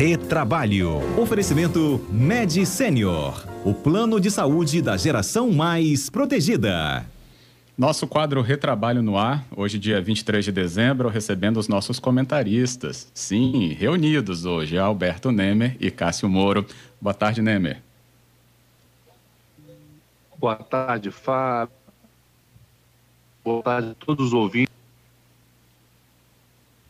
Retrabalho. Oferecimento Med Senior. O plano de saúde da geração mais protegida. Nosso quadro Retrabalho no Ar, hoje, dia 23 de dezembro, recebendo os nossos comentaristas. Sim, reunidos hoje, Alberto Nemer e Cássio Moro. Boa tarde, Nemer. Boa tarde, Fábio. Boa tarde a todos os ouvintes.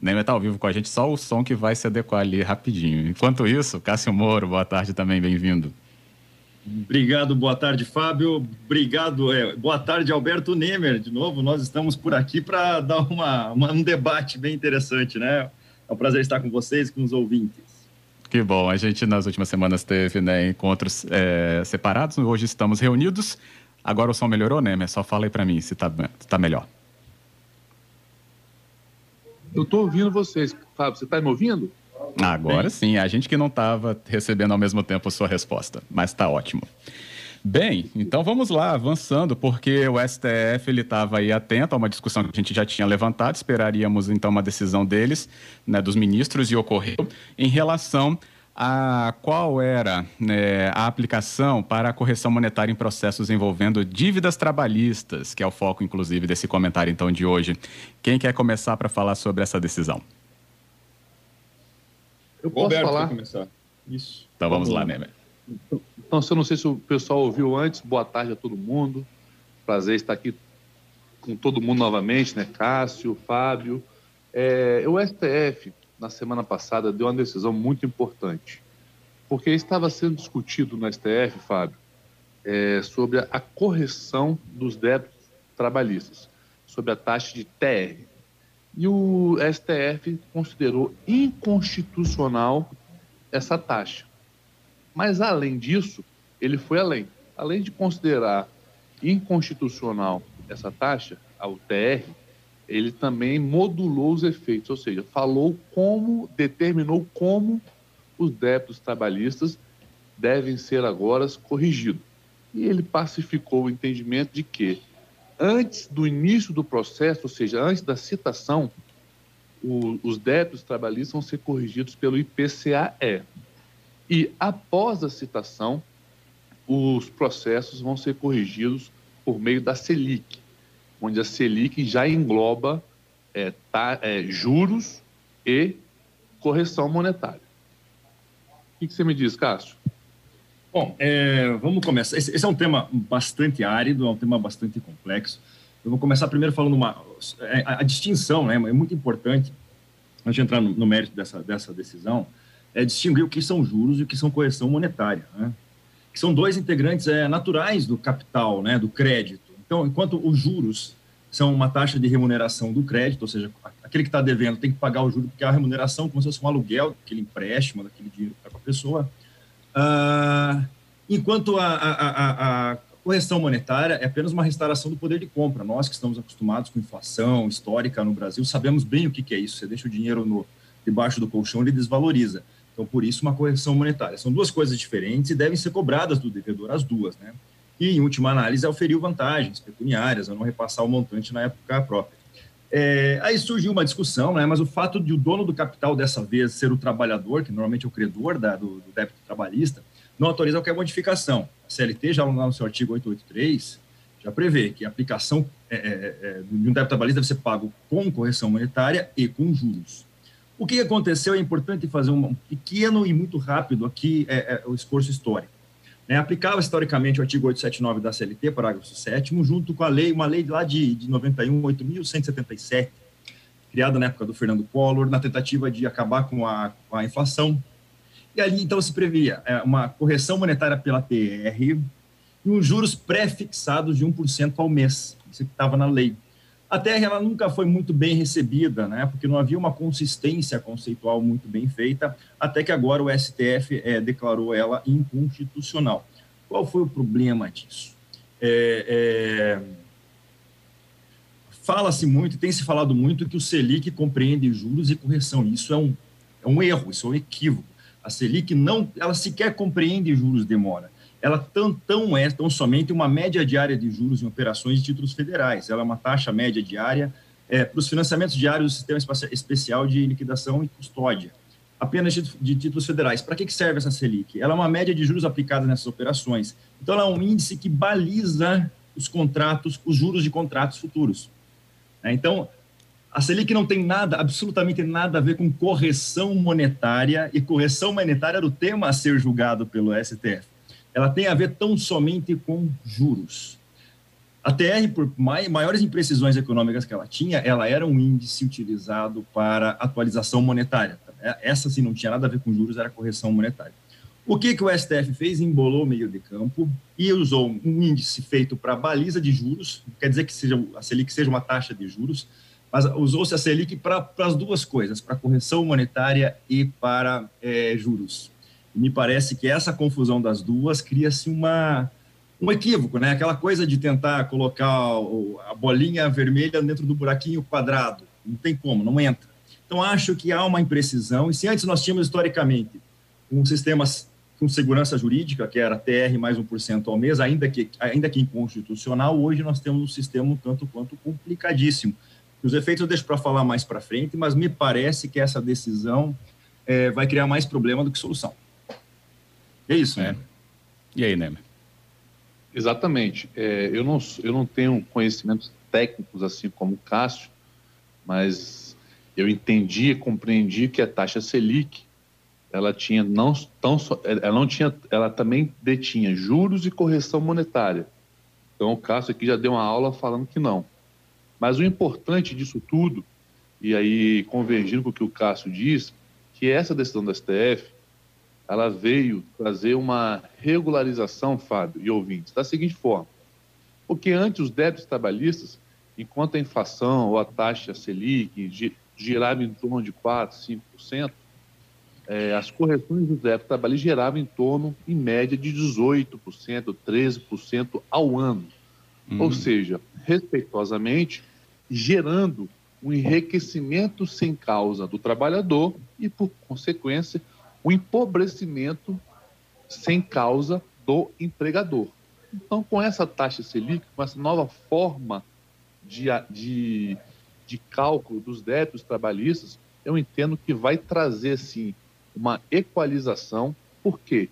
Neymar está ao vivo com a gente, só o som que vai se adequar ali rapidinho. Enquanto isso, Cássio Moro, boa tarde também, bem-vindo. Obrigado, boa tarde, Fábio. Obrigado, é, boa tarde, Alberto Nemer. De novo, nós estamos por aqui para dar uma, uma, um debate bem interessante, né? É um prazer estar com vocês, com os ouvintes. Que bom, a gente nas últimas semanas teve né, encontros é, separados, hoje estamos reunidos. Agora o som melhorou, Nemer? Só fala aí para mim se está tá melhor. Eu estou ouvindo vocês. Fábio, você está me ouvindo? Agora sim, a gente que não estava recebendo ao mesmo tempo a sua resposta, mas está ótimo. Bem, então vamos lá, avançando, porque o STF ele estava aí atento a uma discussão que a gente já tinha levantado, esperaríamos então uma decisão deles, né, dos ministros, e ocorreu em relação a qual era né, a aplicação para a correção monetária em processos envolvendo dívidas trabalhistas, que é o foco, inclusive, desse comentário então de hoje. Quem quer começar para falar sobre essa decisão? Eu posso Roberto falar? começar. Isso. Então vamos, vamos lá, Nemer. Então, eu não sei se o pessoal ouviu antes, boa tarde a todo mundo. Prazer estar aqui com todo mundo novamente, né? Cássio, Fábio. É, o STF na semana passada, deu uma decisão muito importante. Porque estava sendo discutido no STF, Fábio, é, sobre a correção dos débitos trabalhistas, sobre a taxa de TR. E o STF considerou inconstitucional essa taxa. Mas, além disso, ele foi além. Além de considerar inconstitucional essa taxa, a UTR, ele também modulou os efeitos, ou seja, falou como, determinou como os débitos trabalhistas devem ser agora corrigidos. E ele pacificou o entendimento de que, antes do início do processo, ou seja, antes da citação, o, os débitos trabalhistas vão ser corrigidos pelo IPCAE. E, após a citação, os processos vão ser corrigidos por meio da Selic, onde a Selic já engloba é, tá, é, juros e correção monetária. O que, que, você me diz, Cássio? Bom, é, vamos começar. Esse, esse, é um tema bastante árido, é um tema bastante complexo. Eu vou começar primeiro falando uma é, a, a distinção, né? É muito importante antes de entrar no, no, mérito dessa dessa decisão, é distinguir o que são juros e o que são correção monetária, né? Que são dois integrantes é, naturais do capital, né? Do crédito. Então, enquanto os juros são uma taxa de remuneração do crédito, ou seja, aquele que está devendo tem que pagar o juro, porque a remuneração como se fosse um aluguel, aquele empréstimo, daquele dinheiro para a pessoa. Uh, enquanto a, a, a, a, correção monetária é apenas uma restauração do poder de compra. Nós que estamos acostumados com inflação histórica no Brasil sabemos bem o que, que é isso. Você deixa o dinheiro no, debaixo do colchão, ele desvaloriza. Então, por isso, uma correção monetária. São duas coisas diferentes e devem ser cobradas do devedor, as duas, né? E, em última análise, auferiu vantagens pecuniárias, a não repassar o montante na época própria. É, aí surgiu uma discussão, né, mas o fato de o dono do capital dessa vez ser o trabalhador, que normalmente é o credor da, do, do, débito trabalhista, não autoriza qualquer modificação. A CLT, já lá no seu artigo 883, já prevê que a aplicação é, é, é, de um débito trabalhista deve ser pago com correção monetária e com juros. O que aconteceu é importante fazer um pequeno e muito rápido aqui é, é o esforço histórico. Né, aplicava historicamente o artigo 879 da CLT, parágrafo 7 junto com a lei, uma lei lá de, de 91, 8.177, criada na época do Fernando Collor, na tentativa de acabar com a, com a inflação. E ali, então, se previa é, uma correção monetária pela TR e uns juros pré-fixados de 1% ao mês. Isso que estava na lei. A TR ela nunca foi muito bem recebida, né, porque não havia uma consistência conceitual muito bem feita, até que agora o STF é, declarou ela inconstitucional. Qual foi o problema disso? É, é, Fala-se muito, tem se falado muito que o Selic compreende juros e correção. Isso é um, é um erro, isso é um equívoco. A Selic não, ela sequer compreende juros demora. Ela tão, tão é tão somente uma média diária de juros em operações de títulos federais. Ela é uma taxa média diária é, para os financiamentos diários do Sistema Especial de Liquidação e Custódia apenas de, títulos federais. Para que, que serve essa Selic? Ela é uma média de juros aplicados nessas operações. Então, ela é um índice que baliza os contratos, os juros de contratos futuros. É, então, a Selic não tem nada, absolutamente nada a ver com correção monetária, e correção monetária era o tema a ser julgado pelo STF. Ela tem a ver tão somente com juros. A TR, por maiores imprecisões econômicas que ela tinha, ela era um índice utilizado para atualização monetária. É, essa, sim, não tinha nada a ver com juros, era correção monetária. O que, que o STF fez? Embolou o meio de campo e usou um índice feito para baliza de juros, quer dizer que seja, a Selic seja uma taxa de juros, mas usou-se a Selic para as duas coisas, para correção monetária e para é, juros. Me parece que essa confusão das duas cria-se uma um equívoco, né? Aquela coisa de tentar colocar a bolinha vermelha dentro do buraquinho quadrado. Não tem como, não entra. Então, acho que há uma imprecisão. E se antes nós tínhamos, historicamente, um sistema com segurança jurídica, que era TR mais 1% ao mês, ainda que, ainda que inconstitucional, hoje nós temos um sistema um tanto quanto complicadíssimo. Os efeitos eu deixo para falar mais para frente, mas me parece que essa decisão é, vai criar mais problema do que solução. É isso, né? E aí, Nemer? Exatamente. É, eu, não, eu não tenho conhecimentos técnicos assim como o Cássio, mas eu entendi e compreendi que a taxa Selic ela tinha não tão só, ela não tinha ela também detinha juros e correção monetária. Então o Cássio aqui já deu uma aula falando que não. Mas o importante disso tudo, e aí convergindo com o que o Cássio diz, que essa decisão da STF ela veio trazer uma regularização, Fábio e ouvintes, da seguinte forma. Porque antes os débitos trabalhistas, enquanto a inflação ou a taxa Selic girava em torno de 4%, 5%, é, as correções dos débitos trabalhistas geravam em torno, em média, de 18%, 13% ao ano. Hum. Ou seja, respeitosamente, gerando um enriquecimento sem causa do trabalhador e, por consequência, o empobrecimento sem causa do empregador. Então, com essa taxa Selic, com essa nova forma de, de, de cálculo dos débitos trabalhistas, eu entendo que vai trazer, sim, uma equalização, porque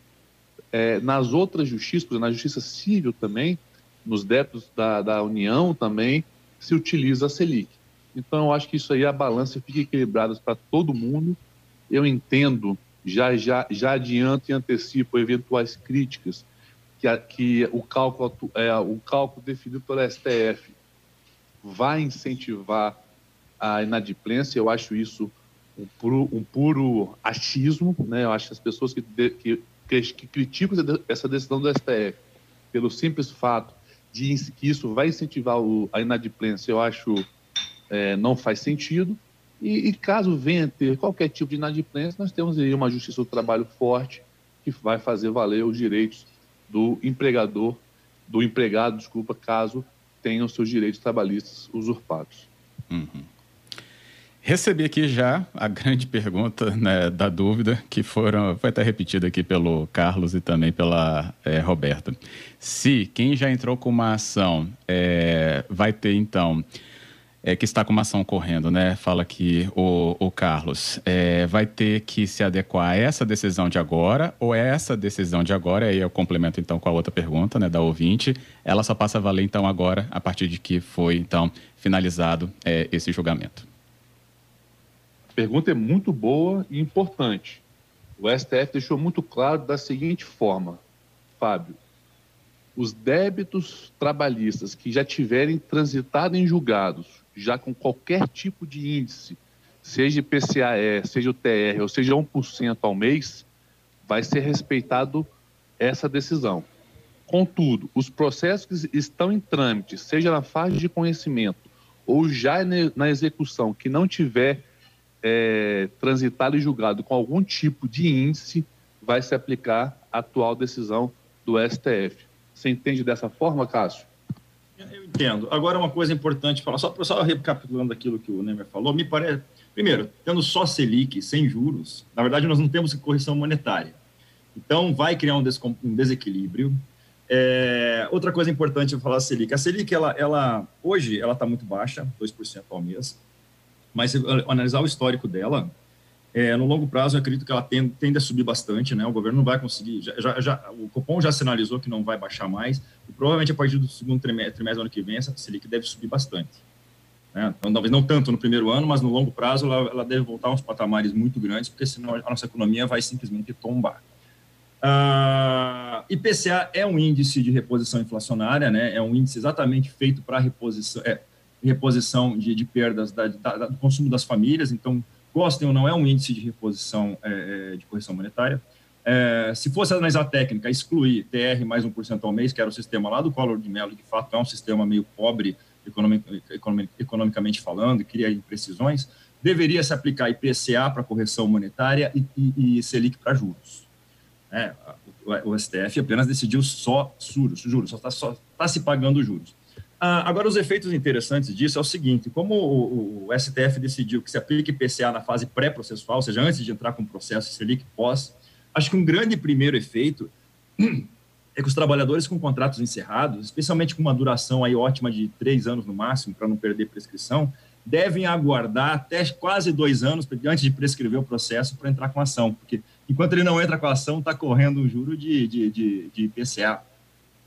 é, nas outras justiças, na justiça civil também, nos débitos da, da União também, se utiliza a Selic. Então, eu acho que isso aí, a balança fica equilibrada para todo mundo. Eu entendo já, já, já adianto e antecipo eventuais críticas que, a, que o, cálculo, é, o cálculo definido pela STF vai incentivar a inadimplência. Eu acho isso um puro, um puro achismo. Né? Eu acho que as pessoas que, que, que criticam essa decisão do STF pelo simples fato de que isso vai incentivar o, a inadimplência, eu acho é, não faz sentido. E, e, caso venha ter qualquer tipo de inadimplência, nós temos aí uma justiça do trabalho forte que vai fazer valer os direitos do empregador, do empregado, desculpa, caso tenham seus direitos trabalhistas usurpados. Uhum. Recebi aqui já a grande pergunta né, da dúvida, que foram, foi até repetida aqui pelo Carlos e também pela é, Roberta. Se quem já entrou com uma ação é, vai ter, então, é, que está com uma ação correndo, né? Fala que o, o Carlos é, vai ter que se adequar a essa decisão de agora ou é essa decisão de agora, aí eu complemento então com a outra pergunta, né, da ouvinte, ela só passa a valer então agora, a partir de que foi então finalizado é, esse julgamento. A pergunta é muito boa e importante. O STF deixou muito claro da seguinte forma, Fábio, os débitos trabalhistas que já tiverem transitado em julgados já com qualquer tipo de índice, seja IPCAE, seja o TR, ou seja 1% ao mês, vai ser respeitado essa decisão. Contudo, os processos que estão em trâmite, seja na fase de conhecimento ou já na execução, que não tiver é, transitado e julgado com algum tipo de índice, vai se aplicar a atual decisão do STF. Você entende dessa forma, Cássio? Eu entendo. Agora, uma coisa importante falar, só, só recapitulando aquilo que o Nemer falou, me parece. Primeiro, tendo só Selic sem juros, na verdade, nós não temos correção monetária. Então, vai criar um, um desequilíbrio. É, outra coisa importante eu falar a Selic. A Selic, ela, ela hoje, ela está muito baixa, 2% ao mês. Mas se analisar o histórico dela, É, no longo prazo, eu acredito que ela tende, tende, a subir bastante, né? O governo não vai conseguir, já, já, já, o Copom já sinalizou que não vai baixar mais, e provavelmente a partir do segundo trimestre, trimestre do ano que vem, essa Selic deve subir bastante. Né? Então, talvez não tanto no primeiro ano, mas no longo prazo ela, ela deve voltar a uns patamares muito grandes, porque senão a nossa economia vai simplesmente tombar. Uh, IPCA é um índice de reposição inflacionária, né? É um índice exatamente feito para reposição, é, reposição de, de perdas da, da, do consumo das famílias. Então, gostem ou não, é um índice de reposição é, é de correção monetária. É, se fosse analisar técnica, excluir TR mais 1% ao mês, que era o sistema lá do Collor de Mello, que de fato é um sistema meio pobre economic, economic, economicamente falando, cria imprecisões, deveria se aplicar IPCA para correção monetária e, e, e Selic para juros. É, o, o, STF apenas decidiu só juros, juros só está tá se pagando juros. Ah, agora, os efeitos interessantes disso é o seguinte: como o, o, STF decidiu que se aplique IPCA na fase pré-processual, ou seja, antes de entrar com o processo Selic pós, acho que um grande primeiro efeito é que os trabalhadores com contratos encerrados, especialmente com uma duração aí ótima de três anos no máximo, para não perder prescrição, devem aguardar até quase dois anos antes de prescrever o processo para entrar com a ação, porque enquanto ele não entra com a ação, está correndo um juro de, de, de, de.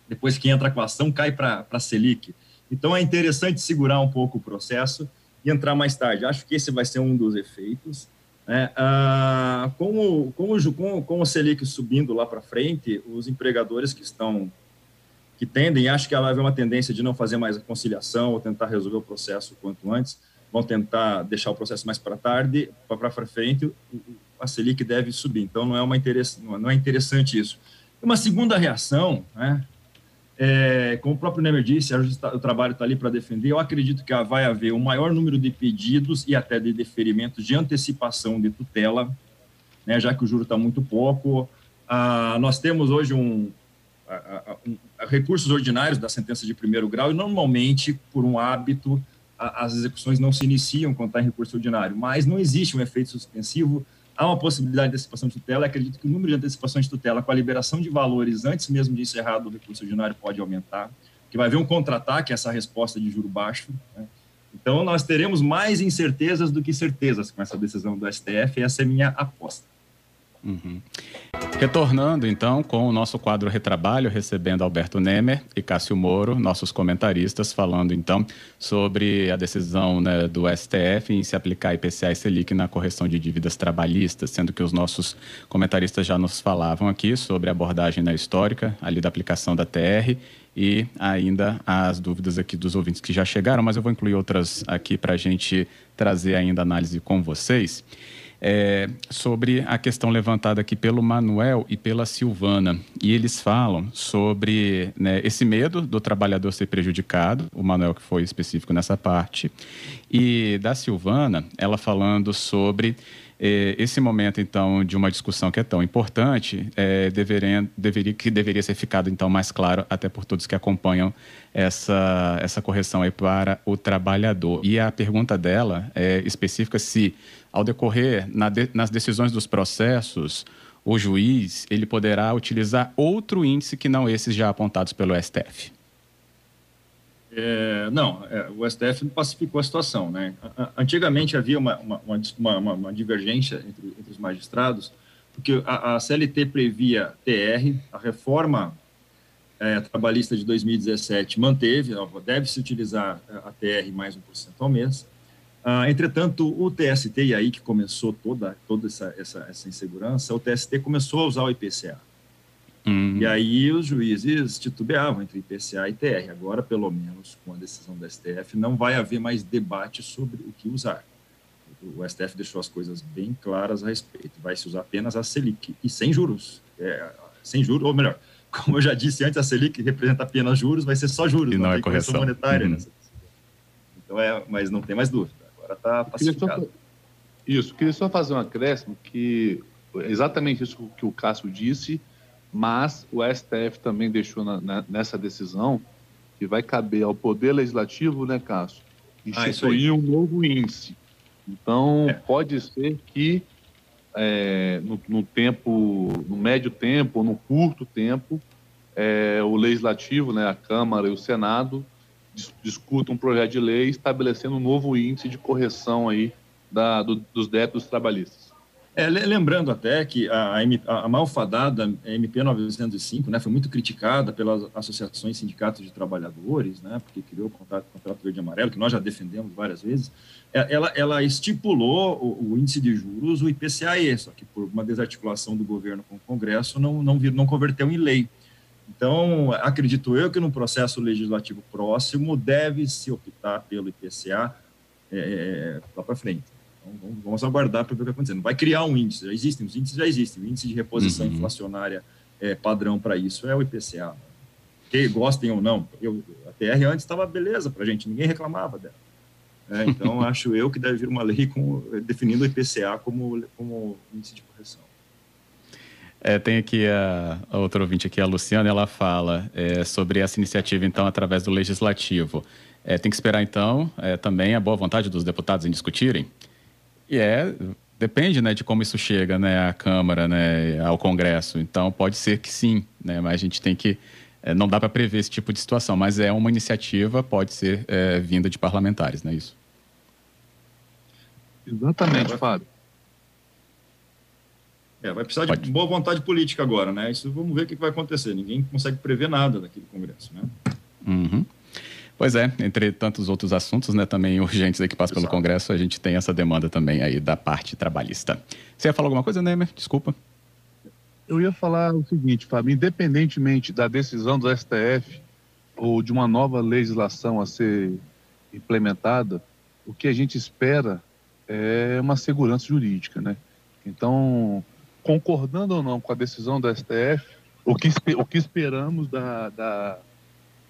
Depois que entra com a ação, cai para a Selic. Então é interessante segurar um pouco o processo e entrar mais tarde. Acho que esse vai ser um dos efeitos. Né? Ah, com, o, com, o, com, com o Selic subindo lá para frente, os empregadores que estão que tendem, acho que vai haver uma tendência de não fazer mais a conciliação ou tentar resolver o processo quanto antes, vão tentar deixar o processo mais para tarde, para frente, a Selic deve subir. Então, não é, uma interess, não é interessante isso. Uma segunda reação, né, é, como o próprio Nemer disse, o trabalho está ali para defender. Eu acredito que vai haver um maior número de pedidos e até de deferimentos de antecipação de tutela, né, já que o juro está muito pouco. Ah, nós temos hoje um, um, recursos ordinários da sentença de primeiro grau e normalmente, por um hábito, a, as execuções não se iniciam quando está em recurso ordinário, mas não existe um efeito suspensivo há uma possibilidade de antecipação de tutela. Acredito que o número de antecipações de tutela com a liberação de valores antes mesmo de encerrado o recurso ordinário pode aumentar, que vai haver um contra-ataque essa resposta de juro baixo. Né? Então, nós teremos mais incertezas do que certezas com essa decisão do STF, essa é minha aposta. Uhum. Retornando então com o nosso quadro Retrabalho, recebendo Alberto Nemer e Cássio Moro, nossos comentaristas, falando então sobre a decisão né, do STF em se aplicar IPCA e Selic na correção de dívidas trabalhistas, sendo que os nossos comentaristas já nos falavam aqui sobre a abordagem na histórica, ali da aplicação da TR e ainda as dúvidas aqui dos ouvintes que já chegaram, mas eu vou incluir outras aqui para a gente trazer ainda análise com vocês é, sobre a questão levantada aqui pelo Manuel e pela Silvana. E eles falam sobre né, esse medo do trabalhador ser prejudicado, o Manuel que foi específico nessa parte, e da Silvana, ela falando sobre eh, esse momento, então, de uma discussão que é tão importante, é, deveria, deveria, que deveria ser ficado, então, mais claro, até por todos que acompanham essa, essa correção aí para o trabalhador. E a pergunta dela é específica se, ao decorrer na de, nas decisões dos processos, o juiz ele poderá utilizar outro índice que não esses já apontados pelo STF. É, não, é, o STF pacificou a situação. Né? Antigamente havia uma, uma, uma, uma divergência entre, entre, os magistrados, porque a, a, CLT previa TR, a reforma é, trabalhista de 2017 manteve, deve-se utilizar a TR mais 1% ao mês. Ah, entretanto, o TST, e aí que começou toda, toda essa, essa, essa insegurança, o TST começou a usar o IPCA. Uhum. E aí os juízes titubeavam entre IPCA e TR. Agora, pelo menos, com a decisão do STF, não vai haver mais debate sobre o que usar. O STF deixou as coisas bem claras a respeito. Vai se usar apenas a Selic e sem juros. É, sem juros, ou melhor, como eu já disse antes, a Selic representa apenas juros, vai ser só juros, e não, não é correção monetária. Uhum. Então é, mas não tem mais dúvida. Agora está pacificado. Isso, queria só fazer um acréscimo que exatamente isso que o Cássio disse mas o STF também deixou na, na, nessa decisão que vai caber ao Poder Legislativo, né, Cássio, ah, instituir ah, um novo índice. Então, é. pode ser que é, no, no, tempo, no médio tempo ou no curto tempo, é, o Legislativo, né, a Câmara e o Senado dis, discutam um projeto de lei estabelecendo um novo índice de correção aí da, do, dos débitos trabalhistas. É, lembrando até que a, a, a malfadada MP 905 né, foi muito criticada pelas associações sindicatos de trabalhadores, né, porque criou o contrato, contrato verde e amarelo, que nós já defendemos várias vezes. É, ela, ela estipulou o, o, índice de juros, o IPCAE, só que por uma desarticulação do governo com o Congresso não, não, vir, não converteu em lei. Então, acredito eu que no processo legislativo próximo deve-se optar pelo IPCA é, é lá para frente. Então, vamos aguardar para ver o que está acontecendo. Vai criar um índice, já existem, os índices já existem. O índice de reposição uhum. inflacionária é, padrão para isso é o IPCA. Que gostem ou não. Eu, a TR antes estava beleza para a gente, ninguém reclamava dela. É, então, acho eu que deve vir uma lei com, definindo o IPCA como, como índice de correção. É, tem aqui a, a, outra ouvinte aqui, a Luciana, ela fala é, sobre essa iniciativa, então, através do Legislativo. É, tem que esperar, então, é, também a boa vontade dos deputados em discutirem? E é, depende, né, de como isso chega, né, à Câmara, né, ao Congresso. Então, pode ser que sim, né, mas a gente tem que, é, não dá para prever esse tipo de situação, mas é uma iniciativa, pode ser é, vinda de parlamentares, não é isso? Exatamente, Fábio. É, vai precisar Pode. de boa vontade política agora, né? Isso vamos ver o que vai acontecer. Ninguém consegue prever nada daquele Congresso, né? Uhum. Pois é, entre tantos outros assuntos, né, também urgentes aí que passam pelo Congresso, a gente tem essa demanda também aí da parte trabalhista. Você ia falar alguma coisa, Neymar? Desculpa. Eu ia falar o seguinte, Fábio, independentemente da decisão do STF ou de uma nova legislação a ser implementada, o que a gente espera é uma segurança jurídica, né? Então, concordando ou não com a decisão do STF, o que, o que esperamos da, da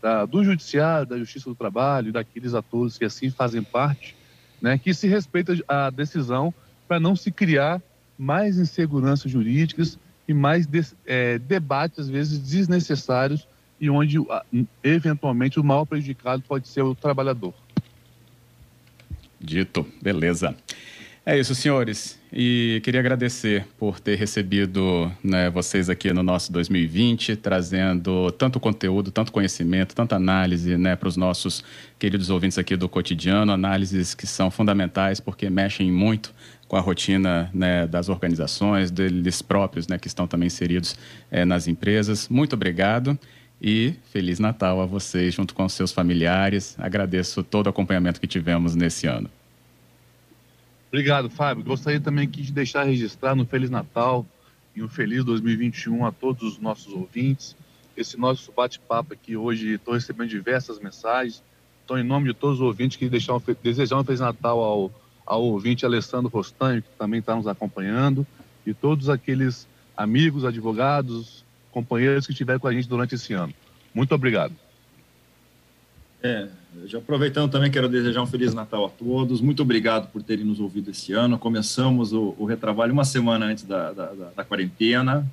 da, do judiciário, da justiça do trabalho, daqueles atores que assim fazem parte, né, que se respeita a decisão para não se criar mais inseguranças jurídicas e mais é, debates, às vezes, desnecessários e onde, eventualmente, o maior prejudicado pode ser o trabalhador. Dito, beleza. É isso, senhores. E queria agradecer por ter recebido né, vocês aqui no nosso 2020, trazendo tanto conteúdo, tanto conhecimento, tanta análise né, para os nossos queridos ouvintes aqui do cotidiano, análises que são fundamentais porque mexem muito com a rotina né, das organizações, deles próprios né, que estão também inseridos é, nas empresas. Muito obrigado e Feliz Natal a vocês junto com seus familiares. Agradeço todo o acompanhamento que tivemos nesse ano. Obrigado, Fábio. Gostaria também aqui de deixar registrar no Feliz Natal e um feliz 2021 a todos os nossos ouvintes. Esse nosso bate-papo aqui hoje, estou recebendo diversas mensagens. Então, em nome de todos os ouvintes, queria deixar um, desejar um Feliz Natal ao, ao ouvinte Alessandro Rostanho, que também está nos acompanhando, e todos aqueles amigos, advogados, companheiros que estiveram com a gente durante esse ano. Muito obrigado. É, já aproveitando também, quero desejar um Feliz Natal a todos. Muito obrigado por terem nos ouvido esse ano. Começamos o, o retrabalho uma semana antes da, da, da, da, quarentena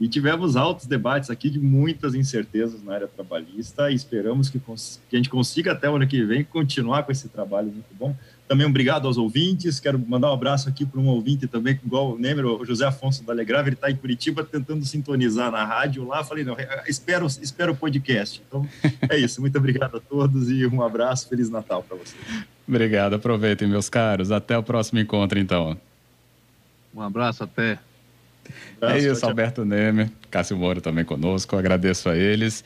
e tivemos altos debates aqui de muitas incertezas na área trabalhista e esperamos que, que a gente consiga até o ano que vem continuar com esse trabalho muito bom. Também um obrigado aos ouvintes. Quero mandar um abraço aqui para um ouvinte também, igual o Nemer, o José Afonso da Legrave, ele está em Curitiba tentando sintonizar na rádio lá. Falei, não, espero, espero o podcast. Então, é isso. Muito obrigado a todos e um abraço. Feliz Natal para vocês. Obrigado. Aproveitem, meus caros. Até o próximo encontro, então. Um abraço, até. Um abraço, é isso, tchau, Alberto Nemer, Cássio Moro também conosco. Agradeço a eles.